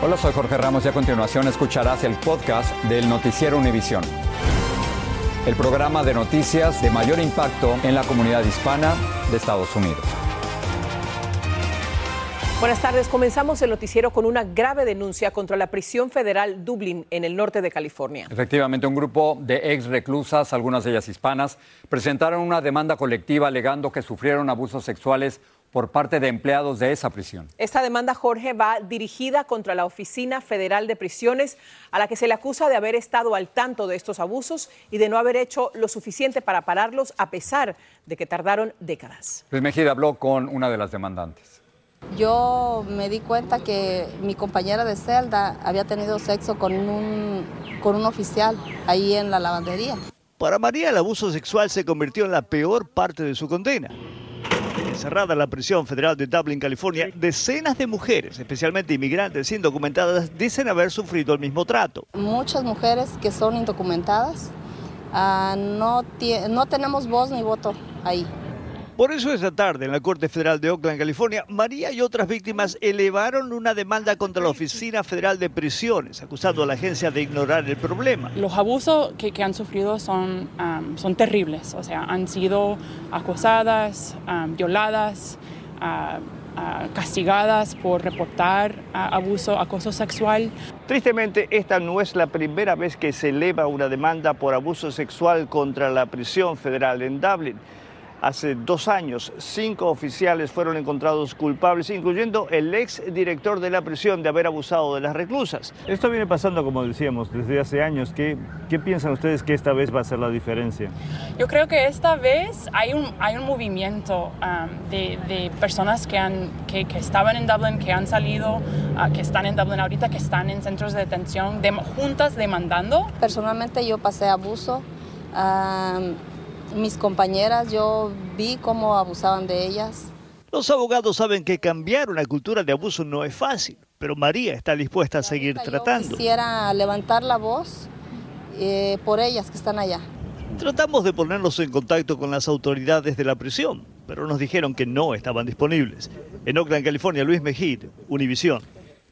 Hola, soy Jorge Ramos y a continuación escucharás el podcast del Noticiero Univisión. El programa de noticias de mayor impacto en la comunidad hispana de Estados Unidos. Buenas tardes. Comenzamos el noticiero con una grave denuncia contra la prisión federal Dublin en el norte de California. Efectivamente, un grupo de ex reclusas, algunas de ellas hispanas, presentaron una demanda colectiva alegando que sufrieron abusos sexuales por parte de empleados de esa prisión. Esta demanda, Jorge, va dirigida contra la Oficina Federal de Prisiones, a la que se le acusa de haber estado al tanto de estos abusos y de no haber hecho lo suficiente para pararlos, a pesar de que tardaron décadas. Luis Mejía habló con una de las demandantes. Yo me di cuenta que mi compañera de celda había tenido sexo con un, con un oficial ahí en la lavandería. Para María el abuso sexual se convirtió en la peor parte de su condena. Encerrada en la prisión federal de Dublin, California, decenas de mujeres, especialmente inmigrantes indocumentadas, dicen haber sufrido el mismo trato. Muchas mujeres que son indocumentadas ah, no, no tenemos voz ni voto ahí. Por eso esta tarde en la Corte Federal de Oakland, California, María y otras víctimas elevaron una demanda contra la Oficina Federal de Prisiones, acusando a la agencia de ignorar el problema. Los abusos que, han sufrido son, son terribles, o sea, han sido acosadas, violadas. castigadas por reportar abuso, acoso sexual. Tristemente, esta no es la primera vez que se eleva una demanda por abuso sexual contra la prisión federal en Dublin. Hace dos años, cinco oficiales fueron encontrados culpables, incluyendo el ex director de la prisión de haber abusado de las reclusas. Esto viene pasando, como decíamos, desde hace años. ¿Qué, qué piensan ustedes que esta vez va a ser la diferencia? Yo creo que esta vez hay un, hay un movimiento um, de, de, personas que, han, que, que, estaban en Dublin, que han salido, uh, que están en Dublin ahorita, que están en centros de detención, de, juntas demandando. Personalmente yo pasé abuso. Um, mis compañeras, yo vi cómo abusaban de ellas. Los abogados saben que cambiar una cultura de abuso no es fácil, pero María está dispuesta a seguir tratando. quisiera levantar la voz eh, por ellas que están allá. Tratamos de ponernos en contacto con las autoridades de la prisión, pero nos dijeron que no estaban disponibles. En Oakland, California, Luis Mejid, Univisión.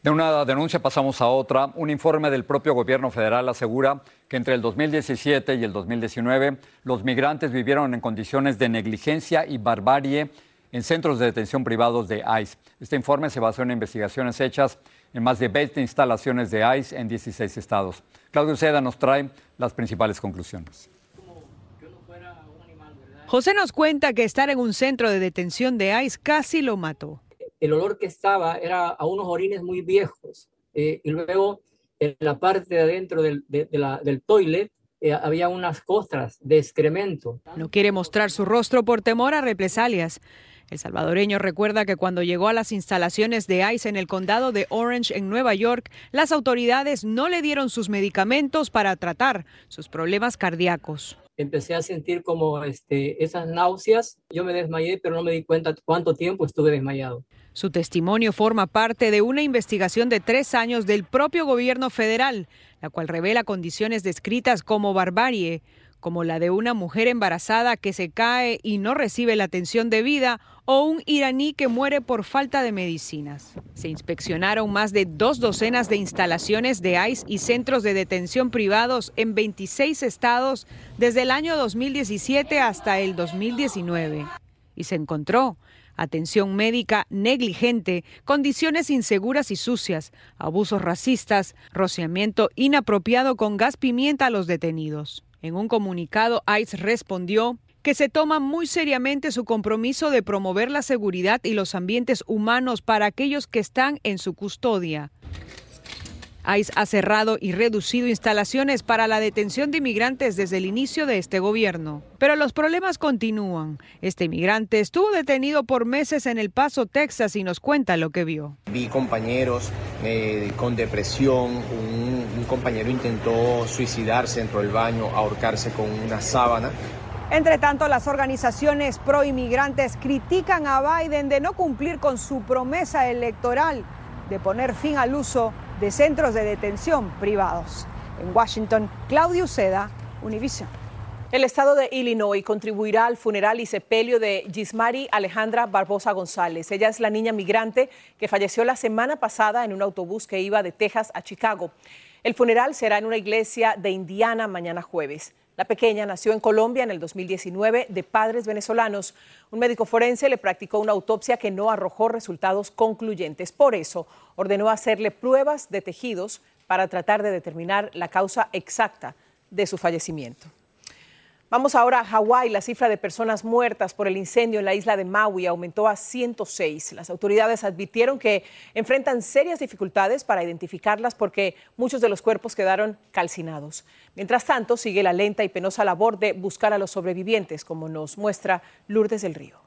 De una denuncia pasamos a otra. Un informe del propio gobierno federal asegura que entre el 2017 y el 2019 los migrantes vivieron en condiciones de negligencia y barbarie en centros de detención privados de ICE. Este informe se basó en investigaciones hechas en más de 20 instalaciones de ICE en 16 estados. Claudio Seda nos trae las principales conclusiones. José nos cuenta que estar en un centro de detención de ICE casi lo mató el olor que estaba era a unos orines muy viejos. Eh, y luego en la parte de adentro del, del toilet eh, había unas costras de excremento. No quiere mostrar su rostro por temor a represalias. El salvadoreño recuerda que cuando llegó a las instalaciones de ICE en el condado de Orange, en Nueva York, las autoridades no le dieron sus medicamentos para tratar sus problemas cardíacos. Empecé a sentir como este, esas náuseas. Yo me desmayé, pero no me di cuenta cuánto tiempo estuve desmayado. Su testimonio forma parte de una investigación de tres años del propio gobierno federal, la cual revela condiciones descritas como barbarie, como la de una mujer embarazada que se cae y no recibe la atención debida o un iraní que muere por falta de medicinas. Se inspeccionaron más de dos docenas de instalaciones de ICE y centros de detención privados en 26 estados desde el año 2017 hasta el 2019. Y se encontró atención médica negligente, condiciones inseguras y sucias, abusos racistas, rociamiento inapropiado con gas pimienta a los detenidos. En un comunicado, ICE respondió que se toma muy seriamente su compromiso de promover la seguridad y los ambientes humanos para aquellos que están en su custodia. ICE ha cerrado y reducido instalaciones para la detención de inmigrantes desde el inicio de este gobierno. Pero los problemas continúan. Este inmigrante estuvo detenido por meses en El Paso, Texas, y nos cuenta lo que vio. Vi compañeros eh, con depresión, un, un compañero intentó suicidarse dentro del baño, ahorcarse con una sábana. Entre tanto, las organizaciones pro inmigrantes critican a Biden de no cumplir con su promesa electoral de poner fin al uso de centros de detención privados. En Washington, Claudio Seda, Univision. El estado de Illinois contribuirá al funeral y sepelio de Gismari Alejandra Barbosa González. Ella es la niña migrante que falleció la semana pasada en un autobús que iba de Texas a Chicago. El funeral será en una iglesia de Indiana mañana jueves. La pequeña nació en Colombia en el 2019 de padres venezolanos. Un médico forense le practicó una autopsia que no arrojó resultados concluyentes. Por eso ordenó hacerle pruebas de tejidos para tratar de determinar la causa exacta de su fallecimiento. Vamos ahora a Hawái. La cifra de personas muertas por el incendio en la isla de Maui aumentó a 106. Las autoridades advirtieron que enfrentan serias dificultades para identificarlas porque muchos de los cuerpos quedaron calcinados. Mientras tanto, sigue la lenta y penosa labor de buscar a los sobrevivientes, como nos muestra Lourdes del Río.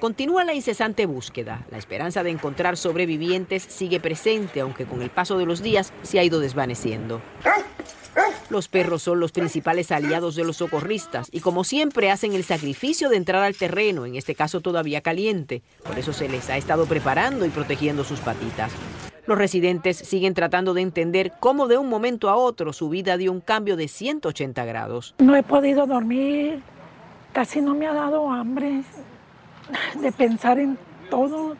Continúa la incesante búsqueda. La esperanza de encontrar sobrevivientes sigue presente, aunque con el paso de los días se ha ido desvaneciendo. Los perros son los principales aliados de los socorristas y como siempre hacen el sacrificio de entrar al terreno, en este caso todavía caliente. Por eso se les ha estado preparando y protegiendo sus patitas. Los residentes siguen tratando de entender cómo de un momento a otro su vida dio un cambio de 180 grados. No he podido dormir, casi no me ha dado hambre de pensar en todo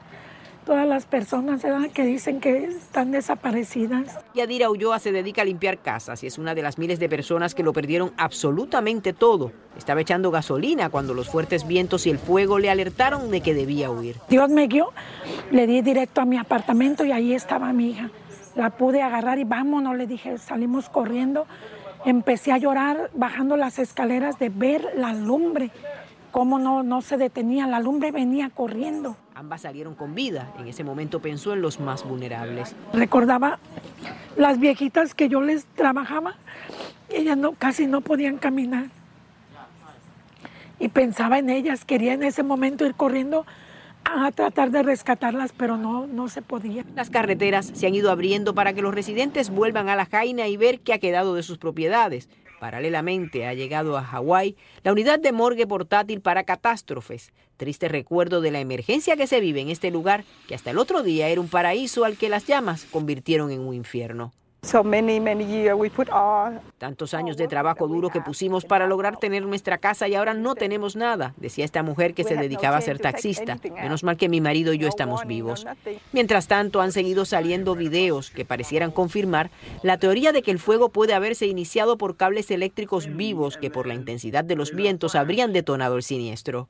todas las personas que dicen que están desaparecidas. Yadira Ulloa se dedica a limpiar casas y es una de las miles de personas que lo perdieron absolutamente todo. Estaba echando gasolina cuando los fuertes vientos y el fuego le alertaron de que debía huir. Dios me guió, le di directo a mi apartamento y ahí estaba mi hija. La pude agarrar y vámonos, le dije, salimos corriendo. Empecé a llorar bajando las escaleras de ver la lumbre cómo no, no se detenía, la lumbre venía corriendo. Ambas salieron con vida. En ese momento pensó en los más vulnerables. Recordaba las viejitas que yo les trabajaba, ellas no, casi no podían caminar. Y pensaba en ellas, quería en ese momento ir corriendo a tratar de rescatarlas, pero no, no se podía. Las carreteras se han ido abriendo para que los residentes vuelvan a la Jaina y ver qué ha quedado de sus propiedades. Paralelamente ha llegado a Hawái la unidad de morgue portátil para catástrofes. Triste recuerdo de la emergencia que se vive en este lugar, que hasta el otro día era un paraíso al que las llamas convirtieron en un infierno. Tantos años de trabajo duro que pusimos para lograr tener nuestra casa y ahora no tenemos nada, decía esta mujer que se dedicaba a ser taxista. Menos mal que mi marido y yo estamos vivos. Mientras tanto, han seguido saliendo videos que parecieran confirmar la teoría de que el fuego puede haberse iniciado por cables eléctricos vivos que por la intensidad de los vientos habrían detonado el siniestro.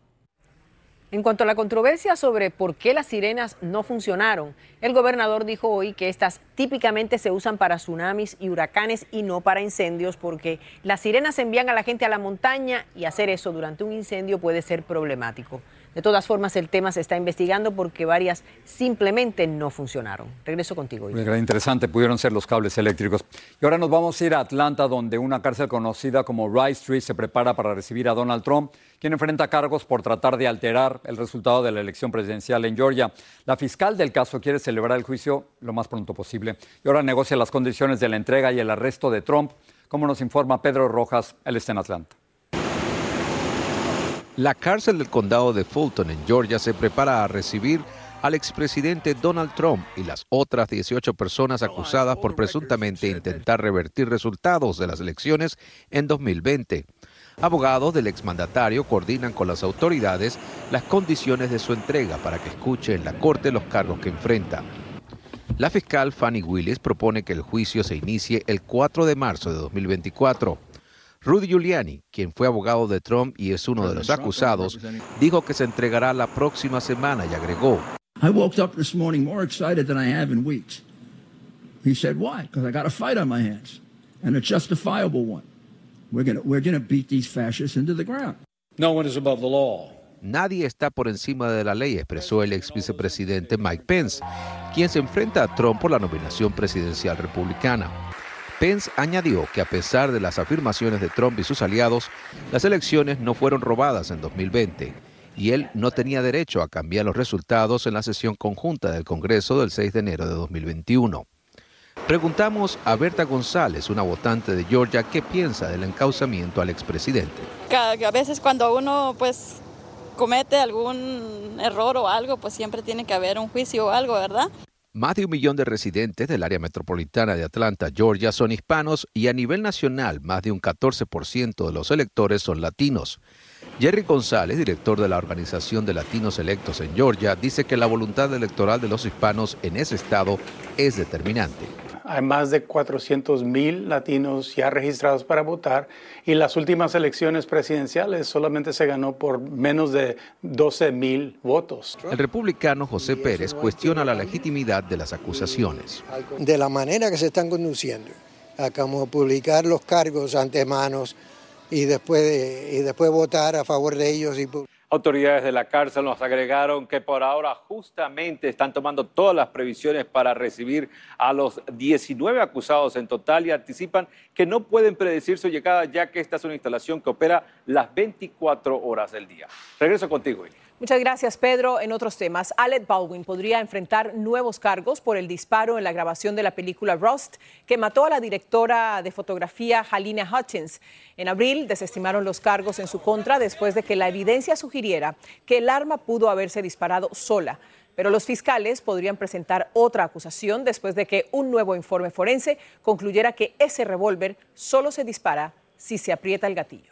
En cuanto a la controversia sobre por qué las sirenas no funcionaron, el gobernador dijo hoy que estas típicamente se usan para tsunamis y huracanes y no para incendios porque las sirenas envían a la gente a la montaña y hacer eso durante un incendio puede ser problemático. De todas formas, el tema se está investigando porque varias simplemente no funcionaron. Regreso contigo. Interesante, pudieron ser los cables eléctricos. Y ahora nos vamos a ir a Atlanta, donde una cárcel conocida como Rice Street se prepara para recibir a Donald Trump, quien enfrenta cargos por tratar de alterar el resultado de la elección presidencial en Georgia. La fiscal del caso quiere celebrar el juicio lo más pronto posible y ahora negocia las condiciones de la entrega y el arresto de Trump Como nos informa Pedro Rojas, él está en Atlanta. La cárcel del condado de Fulton en Georgia se prepara a recibir al expresidente Donald Trump y las otras 18 personas acusadas por presuntamente intentar revertir resultados de las elecciones en 2020. Abogados del exmandatario coordinan con las autoridades las condiciones de su entrega para que escuche en la corte los cargos que enfrenta. La fiscal Fanny Willis propone que el juicio se inicie el 4 de marzo de 2024. Rudy Giuliani, quien fue abogado de Trump y es uno de los acusados, dijo que se entregará la próxima semana y agregó, I woke up this morning more excited than I have in weeks. He said, Why? Because I got a fight on my hands, and a justifiable one. We're going we're gonna beat these fascists into the ground. No one is above the law. Nadie está por encima de la ley, expresó el ex vicepresidente Mike Pence, quien se enfrenta a Trump por la nominación presidencial republicana. Pence añadió que a pesar de las afirmaciones de Trump y sus aliados, las elecciones no fueron robadas en 2020 y él no tenía derecho a cambiar los resultados en la sesión conjunta del Congreso del 6 de enero de 2021. Preguntamos a Berta González, una votante de Georgia, qué piensa del encauzamiento al expresidente. A veces cuando uno pues comete algún error o algo, pues siempre tiene que haber un juicio o algo, ¿verdad? Más de un millón de residentes del área metropolitana de Atlanta, Georgia, son hispanos y a nivel nacional más de un 14% de los electores son latinos. Jerry González, director de la Organización de Latinos Electos en Georgia, dice que la voluntad electoral de los hispanos en ese estado es determinante. Hay más de 400 mil latinos ya registrados para votar y las últimas elecciones presidenciales solamente se ganó por menos de 12 mil votos. El republicano José Pérez cuestiona la legitimidad de las acusaciones. De la manera que se están conduciendo, a como publicar los cargos ante manos y después, y después votar a favor de ellos. Y... Autoridades de la cárcel nos agregaron que por ahora justamente están tomando todas las previsiones para recibir a los 19 acusados en total y anticipan que no pueden predecir su llegada ya que esta es una instalación que opera las 24 horas del día. Regreso contigo. Muchas gracias, Pedro. En otros temas, Alec Baldwin podría enfrentar nuevos cargos por el disparo en la grabación de la película Rust, que mató a la directora de fotografía Halina Hutchins. En abril desestimaron los cargos en su contra después de que la evidencia sugiriera que el arma pudo haberse disparado sola. Pero los fiscales podrían presentar otra acusación después de que un nuevo informe forense concluyera que ese revólver solo se dispara si se aprieta el gatillo.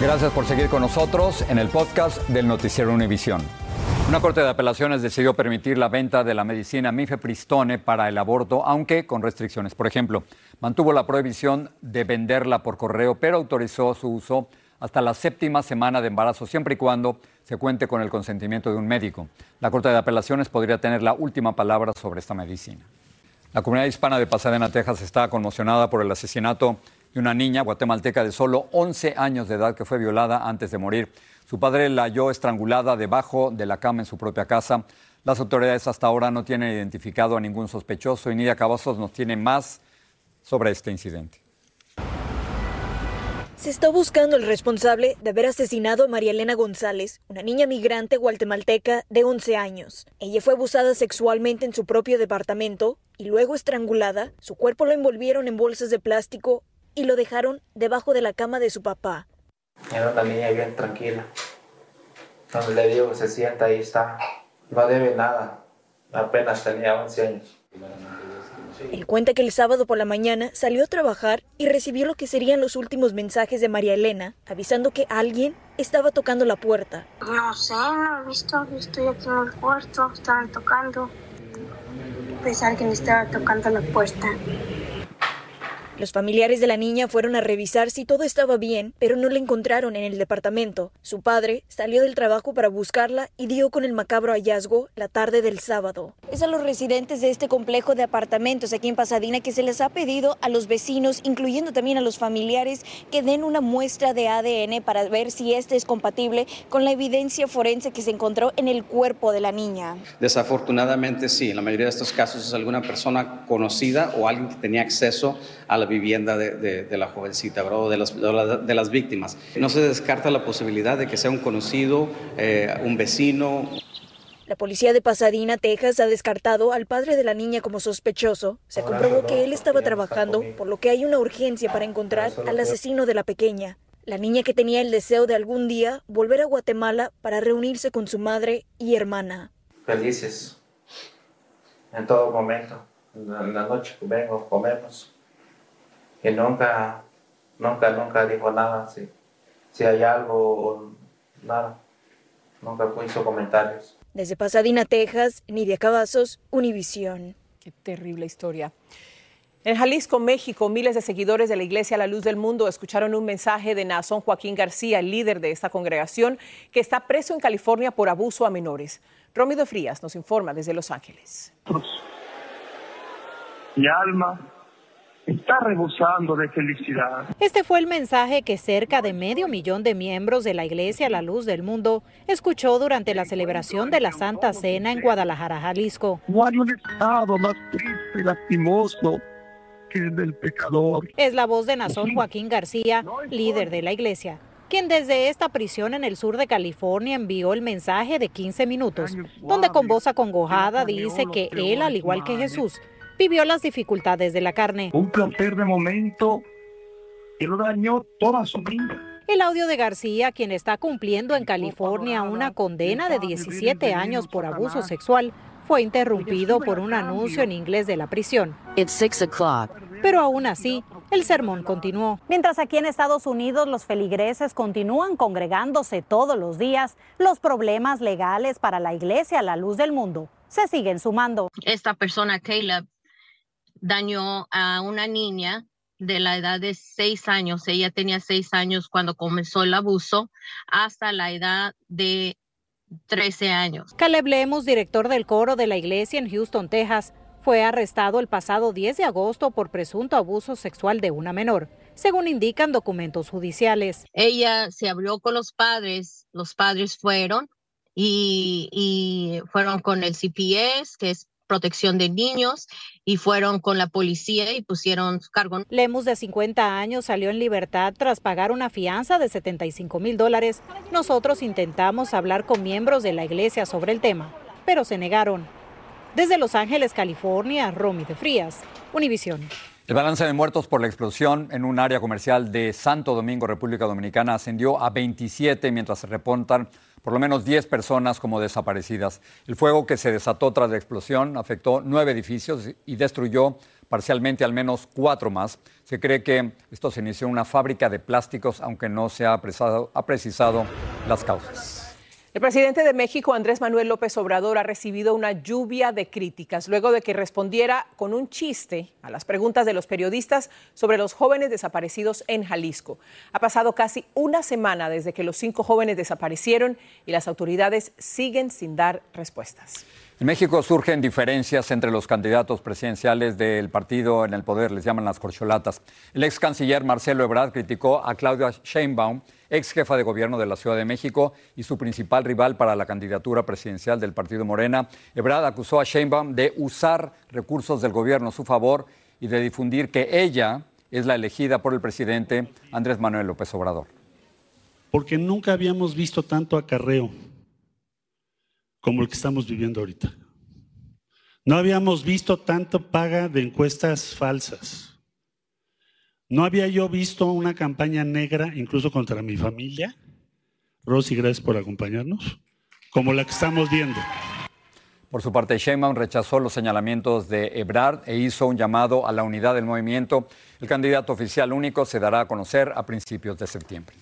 Gracias por seguir con nosotros en el podcast del Noticiero Univisión. Una corte de apelaciones decidió permitir la venta de la medicina mifepristone para el aborto, aunque con restricciones. Por ejemplo, mantuvo la prohibición de venderla por correo, pero autorizó su uso hasta la séptima semana de embarazo, siempre y cuando se cuente con el consentimiento de un médico. La Corte de Apelaciones podría tener la última palabra sobre esta medicina. La comunidad hispana de Pasadena, Texas, está conmocionada por el asesinato una niña guatemalteca de solo 11 años de edad que fue violada antes de morir. Su padre la halló estrangulada debajo de la cama en su propia casa. Las autoridades hasta ahora no tienen identificado a ningún sospechoso y Nidia Cavazos nos tiene más sobre este incidente. Se está buscando el responsable de haber asesinado a María Elena González, una niña migrante guatemalteca de 11 años. Ella fue abusada sexualmente en su propio departamento y luego estrangulada. Su cuerpo lo envolvieron en bolsas de plástico y lo dejaron debajo de la cama de su papá. Era una niña bien tranquila. Donde le digo, se sienta ahí está. No debe nada. Apenas tenía 11 años. Él cuenta que el sábado por la mañana salió a trabajar y recibió lo que serían los últimos mensajes de María Elena, avisando que alguien estaba tocando la puerta. No sé, no he visto, estoy aquí en el cuarto, estaban tocando. Pues alguien estaba tocando la puerta. Los familiares de la niña fueron a revisar si todo estaba bien, pero no la encontraron en el departamento. Su padre salió del trabajo para buscarla y dio con el macabro hallazgo la tarde del sábado. Es a los residentes de este complejo de apartamentos aquí en Pasadena que se les ha pedido a los vecinos, incluyendo también a los familiares, que den una muestra de ADN para ver si este es compatible con la evidencia forense que se encontró en el cuerpo de la niña. Desafortunadamente sí, en la mayoría de estos casos es alguna persona conocida o alguien que tenía acceso a la vivienda de, de, la jovencita o de, los, de, las víctimas. No se descarta la posibilidad de que sea un conocido, eh, un vecino. La policía de Pasadena, Texas, ha descartado al padre de la niña como sospechoso. Se comprobó que él estaba trabajando, por lo que hay una urgencia para encontrar al asesino de la pequeña. La niña que tenía el deseo de algún día volver a Guatemala para reunirse con su madre y hermana. Felices, en todo momento. En la noche vengo, comemos que nunca, nunca, nunca dijo nada, si, si hay algo, nada, nunca hizo comentarios. Desde Pasadena, Texas, Nidia Cavazos, Univisión. Qué terrible historia. En Jalisco, México, miles de seguidores de la Iglesia La Luz del Mundo escucharon un mensaje de Nazón Joaquín García, el líder de esta congregación, que está preso en California por abuso a menores. Romido Frías nos informa desde Los Ángeles. Mi alma está rebosando de felicidad. Este fue el mensaje que cerca de medio millón de miembros de la Iglesia La Luz del Mundo escuchó durante la celebración de la Santa Cena en Guadalajara, Jalisco. No hay un estado más triste y lastimoso que el del pecador. Es la voz de Nazón Joaquín García, líder de la Iglesia quien desde esta prisión en el sur de California envió el mensaje de 15 minutos, donde con voz acongojada dice que él, al igual que Jesús, vivió las dificultades de la carne. Un placer de momento que lo dañó toda su vida. El audio de García, quien está cumpliendo en California una condena de 17 años por abuso sexual, fue interrumpido por un anuncio en inglés de la prisión. Pero aún así, el sermón continuó. Mientras aquí en Estados Unidos los feligreses continúan congregándose todos los días, los problemas legales para la iglesia a la luz del mundo se siguen sumando. Esta persona, Caleb, dañó a una niña de la edad de seis años, ella tenía seis años cuando comenzó el abuso, hasta la edad de 13 años. Caleb Lemus, director del coro de la iglesia en Houston, Texas, fue arrestado el pasado 10 de agosto por presunto abuso sexual de una menor, según indican documentos judiciales. Ella se habló con los padres, los padres fueron y, y fueron con el CPS, que es protección de niños y fueron con la policía y pusieron cargo. Lemus, de 50 años, salió en libertad tras pagar una fianza de 75 mil dólares. Nosotros intentamos hablar con miembros de la iglesia sobre el tema, pero se negaron. Desde Los Ángeles, California, Romy de Frías, Univisión. El balance de muertos por la explosión en un área comercial de Santo Domingo, República Dominicana, ascendió a 27 mientras se reportan por lo menos 10 personas como desaparecidas. El fuego que se desató tras la explosión afectó nueve edificios y destruyó parcialmente al menos cuatro más. Se cree que esto se inició en una fábrica de plásticos, aunque no se ha precisado, las causas. El presidente de México, Andrés Manuel López Obrador, ha recibido una lluvia de críticas luego de que respondiera con un chiste a las preguntas de los periodistas sobre los jóvenes desaparecidos en Jalisco. Ha pasado casi una semana desde que los cinco jóvenes desaparecieron y las autoridades siguen sin dar respuestas. En México surgen diferencias entre los candidatos presidenciales del partido en el poder, les llaman las corcholatas. El ex canciller Marcelo Ebrard criticó a Claudia Sheinbaum, ex jefa de gobierno de la Ciudad de México y su principal rival para la candidatura presidencial del partido Morena. Ebrard acusó a Sheinbaum de usar recursos del gobierno a su favor y de difundir que ella es la elegida por el presidente Andrés Manuel López Obrador. Porque nunca habíamos visto tanto acarreo como el que estamos viviendo ahorita. No habíamos visto tanto paga de encuestas falsas. No había yo visto una campaña negra, incluso contra mi familia. Rosy, gracias por acompañarnos, como la que estamos viendo. Por su parte, Sheinbaum rechazó los señalamientos de Ebrard e hizo un llamado a la unidad del movimiento. El candidato oficial único se dará a conocer a principios de septiembre.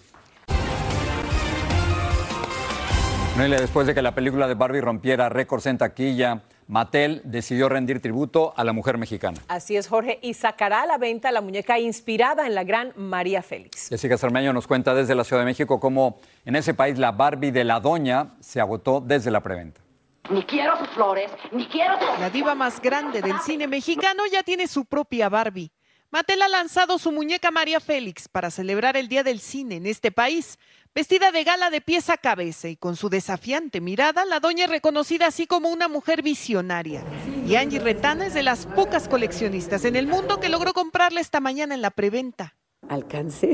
después de que la película de Barbie rompiera récords en taquilla, Mattel decidió rendir tributo a la mujer mexicana. Así es, Jorge, y sacará a la venta la muñeca inspirada en la gran María Félix. Jessica Cermeño nos cuenta desde la Ciudad de México cómo en ese país la Barbie de la Doña se agotó desde la preventa. Ni quiero sus flores, ni quiero La diva más grande del cine mexicano ya tiene su propia Barbie. Mattel ha lanzado su muñeca María Félix para celebrar el Día del Cine en este país. Vestida de gala de pies a cabeza y con su desafiante mirada, la doña es reconocida así como una mujer visionaria. Y Angie Retana es de las pocas coleccionistas en el mundo que logró comprarla esta mañana en la preventa alcance.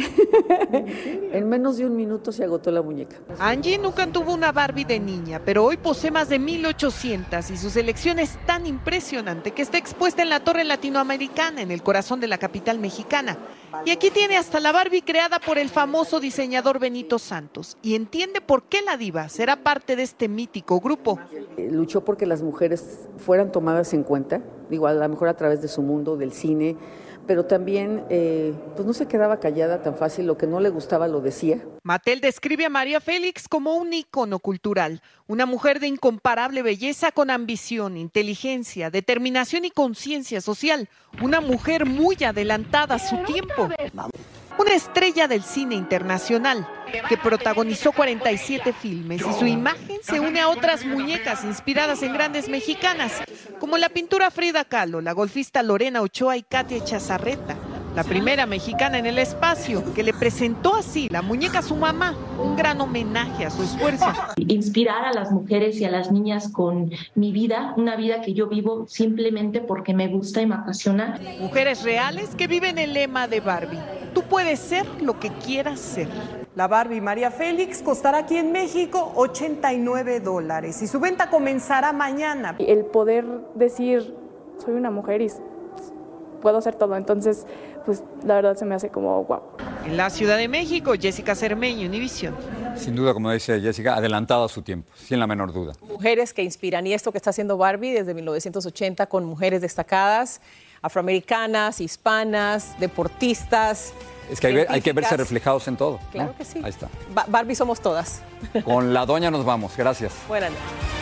en menos de un minuto se agotó la muñeca. Angie nunca tuvo una Barbie de niña, pero hoy posee más de 1800 y su selección es tan impresionante que está expuesta en la Torre Latinoamericana, en el corazón de la capital mexicana. Y aquí tiene hasta la Barbie creada por el famoso diseñador Benito Santos y entiende por qué la diva será parte de este mítico grupo. Eh, luchó porque las mujeres fueran tomadas en cuenta, igual a lo mejor a través de su mundo, del cine, pero también eh, pues no se quedaba callada tan fácil, lo que no le gustaba lo decía. Mattel describe a María Félix como un ícono cultural, una mujer de incomparable belleza con ambición, inteligencia, determinación y conciencia social, una mujer muy adelantada a su tiempo una estrella del cine internacional que protagonizó 47 filmes y su imagen se une a otras muñecas inspiradas en grandes mexicanas, como la pintura Frida Kahlo, la golfista Lorena Ochoa y Katia Chazarreta, la primera mexicana en el espacio, que le presentó así la muñeca a su mamá, un gran homenaje a su esfuerzo. Inspirar a las mujeres y a las niñas con mi vida, una vida que yo vivo simplemente porque me gusta y me apasiona. Mujeres reales que viven el lema de Barbie. Tú puedes ser lo que quieras ser. La Barbie María Félix costará aquí en México 89 dólares y su venta comenzará mañana. El poder decir, soy una mujer y puedo hacer todo. Entonces, pues la verdad se me hace como guau. En la Ciudad de México, Jessica Cermeño, Univisión. Sin duda, como dice Jessica, adelantado a su tiempo, sin la menor duda. Mujeres que inspiran, y esto que está haciendo Barbie desde 1980 con mujeres destacadas, afroamericanas, hispanas, deportistas. Es que hay, que verse reflejados en todo. Claro que sí. Ahí está. Barbie somos todas. Con la doña nos vamos. Gracias. Buenas noches.